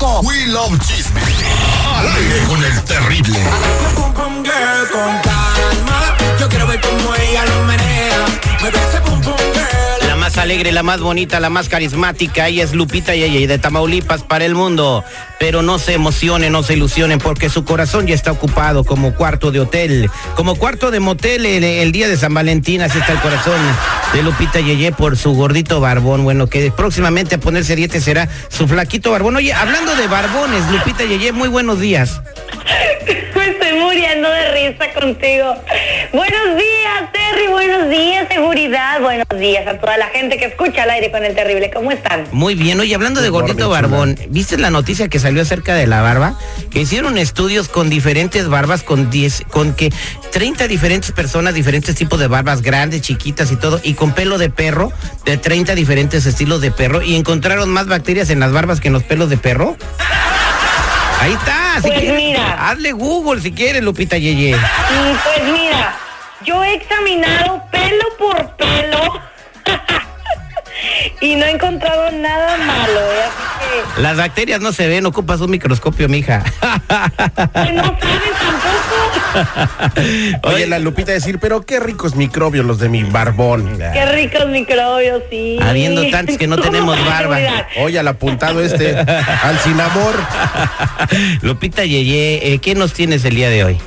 We love chisme. Al aire con el terrible. Pum pum girl con calma. Yo quiero ver cómo ella lo menea. Mueve ese pum pum girl. La más alegre, la más bonita, la más carismática, ella es Lupita Yeye de Tamaulipas para el mundo. Pero no se emocionen, no se ilusionen, porque su corazón ya está ocupado como cuarto de hotel, como cuarto de motel el, el día de San Valentín. Así está el corazón de Lupita Yeye por su gordito barbón. Bueno, que próximamente a ponerse diete será su flaquito barbón. Oye, hablando de barbones, Lupita Yeye, muy buenos días. Estoy muriendo de risa contigo. Buenos días, Terry. Buenos días, seguridad. Buenos días a toda la gente que escucha al aire con el terrible. ¿Cómo están? Muy bien, oye, hablando de gordito barbón, ¿viste la noticia que salió acerca de la barba? Que hicieron estudios con diferentes barbas, con 10, con que 30 diferentes personas, diferentes tipos de barbas, grandes, chiquitas y todo, y con pelo de perro, de 30 diferentes estilos de perro, y encontraron más bacterias en las barbas que en los pelos de perro. Ahí está, si Pues quieres, mira. hazle Google si quieres, Lupita Yeye. Mm, Pues mira, yo he examinado pelo por pelo y no he encontrado nada malo. ¿eh? Así Las bacterias no se ven, ocupas un microscopio, mija. que, que no sabes tampoco. Oye, la Lupita decir, pero qué ricos microbios los de mi barbón. Qué ricos microbios, sí. Habiendo tantos que no ¿Cómo tenemos barba. Oye, al apuntado este, al sin amor. Lupita Yeye, eh, ¿qué nos tienes el día de hoy?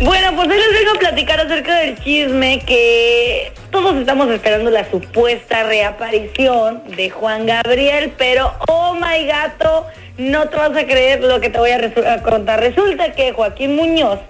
Bueno, pues hoy les vengo a platicar acerca del chisme que todos estamos esperando la supuesta reaparición de Juan Gabriel, pero oh my gato, no te vas a creer lo que te voy a, resu- a contar. Resulta que Joaquín Muñoz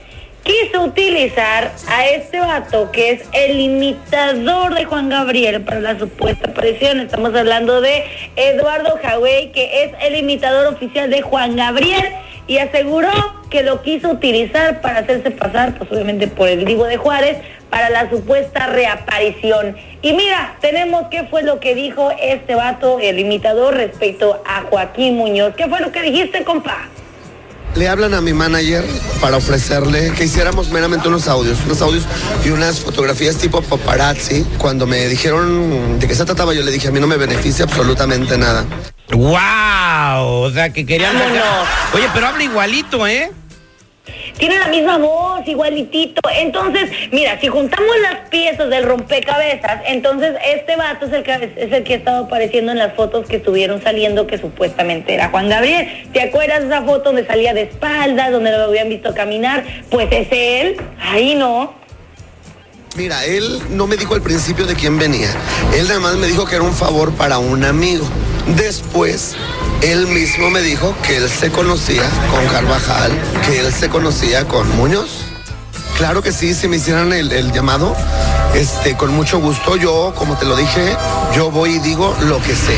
quiso utilizar a este vato que es el imitador de Juan Gabriel para la supuesta aparición. Estamos hablando de Eduardo Jawey, que es el imitador oficial de Juan Gabriel y aseguró que lo quiso utilizar para hacerse pasar, pues obviamente por el Divo de Juárez, para la supuesta reaparición. Y mira, tenemos qué fue lo que dijo este vato, el imitador, respecto a Joaquín Muñoz. ¿Qué fue lo que dijiste, compa? Le hablan a mi manager para ofrecerle que hiciéramos meramente unos audios, unos audios y unas fotografías tipo paparazzi. Cuando me dijeron de qué se trataba, yo le dije, a mí no me beneficia absolutamente nada. ¡Wow! O sea, que querían... Oye, pero habla igualito, ¿eh? Tiene la misma voz, igualitito. Entonces, mira, si juntamos las piezas del rompecabezas, entonces este vato es el que es el que ha estado apareciendo en las fotos que estuvieron saliendo que supuestamente era Juan Gabriel. ¿Te acuerdas de esa foto donde salía de espaldas, donde lo habían visto caminar? Pues es él. Ahí no. Mira, él no me dijo al principio de quién venía. Él nada más me dijo que era un favor para un amigo. Después, él mismo me dijo que él se conocía con Carvajal, que él se conocía con Muñoz. Claro que sí, si me hicieran el, el llamado, este, con mucho gusto, yo, como te lo dije, yo voy y digo lo que sé.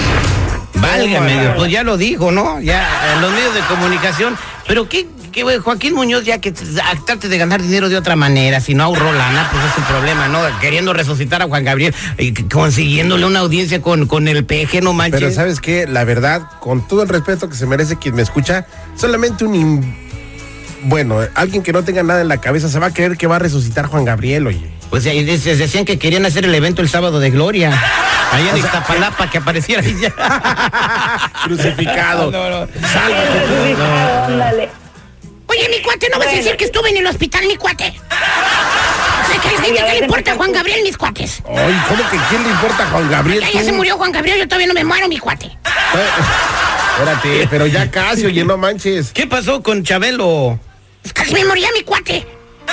Válgame, pues ya lo dijo, ¿no? Ya en los medios de comunicación. Pero qué, qué güey, Joaquín Muñoz ya que trate de ganar dinero de otra manera, si no ahorró lana, pues es su problema, ¿no? Queriendo resucitar a Juan Gabriel y c- consiguiéndole una audiencia con, con el peje, no manches. Pero sabes qué, la verdad, con todo el respeto que se merece quien me escucha, solamente un... Bueno, alguien que no tenga nada en la cabeza se va a creer que va a resucitar Juan Gabriel, oye. Pues ahí decían que querían hacer el evento el sábado de Gloria. Ahí en Iztapalapa, que apareciera ahí ya. Crucificado. No, no. Ándale. Oye, mi cuate, no vas a Bueno. decir que estuve en el hospital, mi cuate. O sea, que gente a le importa Juan. Gabriel, mis cuates. Ay, ¿cómo que quién le importa a Juan Gabriel? Ya, se murió Juan Gabriel, yo todavía no me muero, mi cuate. Espérate, pero ya casi, oye, no manches. ¿Qué pasó con Chabelo? Pues casi me moría, mi cuate.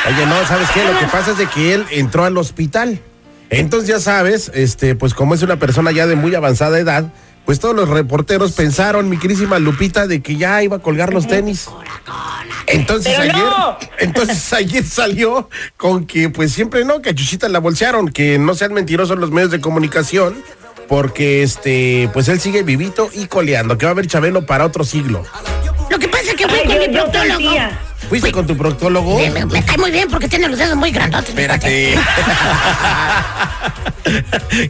Oye, no, ¿sabes qué? Lo que pasa es de que él entró al hospital. Entonces ya sabes, este, pues como es una persona ya de muy avanzada edad, pues todos los reporteros pensaron, mi querísima Lupita, de que ya iba a colgar los tenis. Entonces ayer, no. entonces ayer salió con que pues siempre no, que a Chuchita la bolsearon, que no sean mentirosos los medios de comunicación, porque este, pues él sigue vivito y coleando, que va a haber Chabelo para otro siglo. Lo que pasa es que fui Ay, con yo, mi proctólogo. ¿Fuiste con tu proctólogo? Me, me- me cae muy bien porque tiene los dedos muy grandotes. Espérate.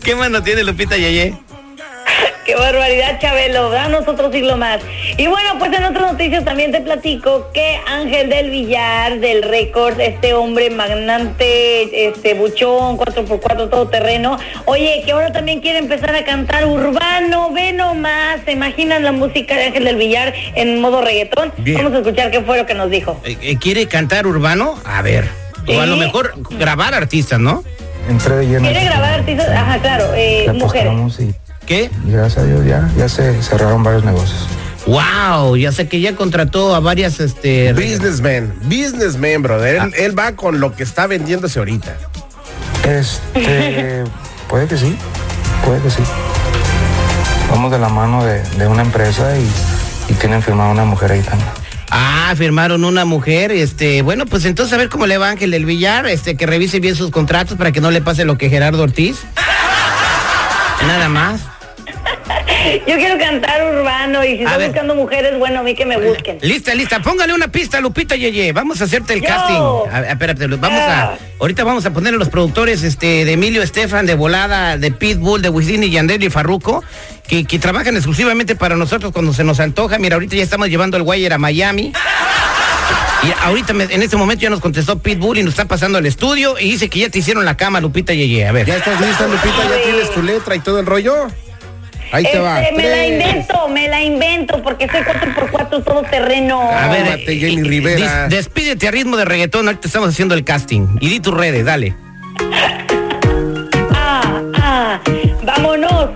¿Qué más nos tiene Lupita Yeye? Qué barbaridad, Chabelo, danos otro siglo más. Y bueno, pues en otras noticias también te platico que Ángel del Villar, del récord, este hombre magnante, este buchón, 4x4, todo terreno, oye, que ahora también quiere empezar a cantar urbano, ve nomás, ¿se imaginan la música de Ángel del Villar en modo reggaetón? Bien. Vamos a escuchar qué fue lo que nos dijo. Eh, eh, ¿Quiere cantar urbano? A ver. O a lo mejor grabar artistas, ¿no? Entré de lleno. Quiere grabar artistas, ajá, claro, eh, mujeres. y, ¿Qué? gracias a Dios ya, ya se cerraron varios negocios. Wow, ya sé que ya contrató a varias, este... Businessman, businessman, brother. Él, él va con lo que está vendiéndose ahorita. Este, puede que sí, puede que sí. Vamos de la mano de, de una empresa y, y tienen firmada una mujer ahí también. Ah, firmaron una mujer, este, bueno, pues entonces a ver cómo le va Ángel del Villar, este, que revise bien sus contratos para que no le pase lo que Gerardo Ortiz. Nada más. Yo quiero cantar urbano y si A están ver. buscando mujeres, bueno, a mí que me busquen. Lista, lista. Póngale una pista, Lupita Yeye. Vamos a hacerte el Yo. casting. A, espérate, vamos a. Ah. Ahorita vamos a poner a los productores este, de Emilio Estefan, de Volada, de Pitbull, de Wisin y Yandel y Farruco, que, que trabajan exclusivamente para nosotros cuando se nos antoja. Mira, ahorita ya estamos llevando el Wire a Miami. Y ahorita, me- en este momento, ya nos contestó Pitbull y nos está pasando al estudio y dice que ya te hicieron la cama, Lupita Yeye. A ver. ¿Ya estás lista, Lupita? ¿Ya tienes tu letra y todo el rollo? Ahí te va. Este, me la invento, me la invento, porque soy 4x4 todo terreno. A ver, Cálmate, eh, Jenny Rivera. dis- despídete a ritmo de reggaetón, ahorita estamos haciendo el casting. Y di tus redes, dale. Ah, ah, vámonos.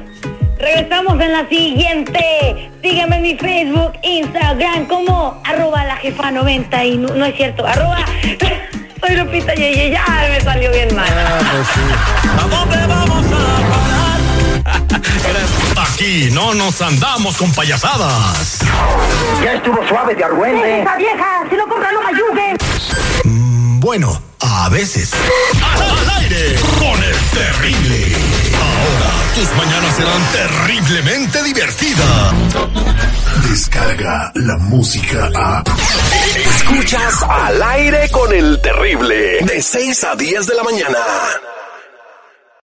Regresamos en la siguiente. Sígueme en mi Facebook, Instagram como arroba la jefa 90 y no, no es cierto, arroba soy Lupita Yeye, ya me salió bien mal. Ah, pues sí. ¿A dónde vamos no nos andamos con payasadas. Ya estuvo suave de argüente. ¡Esa vieja! ¡Si no compra, no me ayude! Mm, Bueno, a veces. Al aire con el terrible. Ahora tus mañanas serán terriblemente divertidas. Descarga la música a. Escuchas al aire con el terrible. De 6 a 10 de la mañana.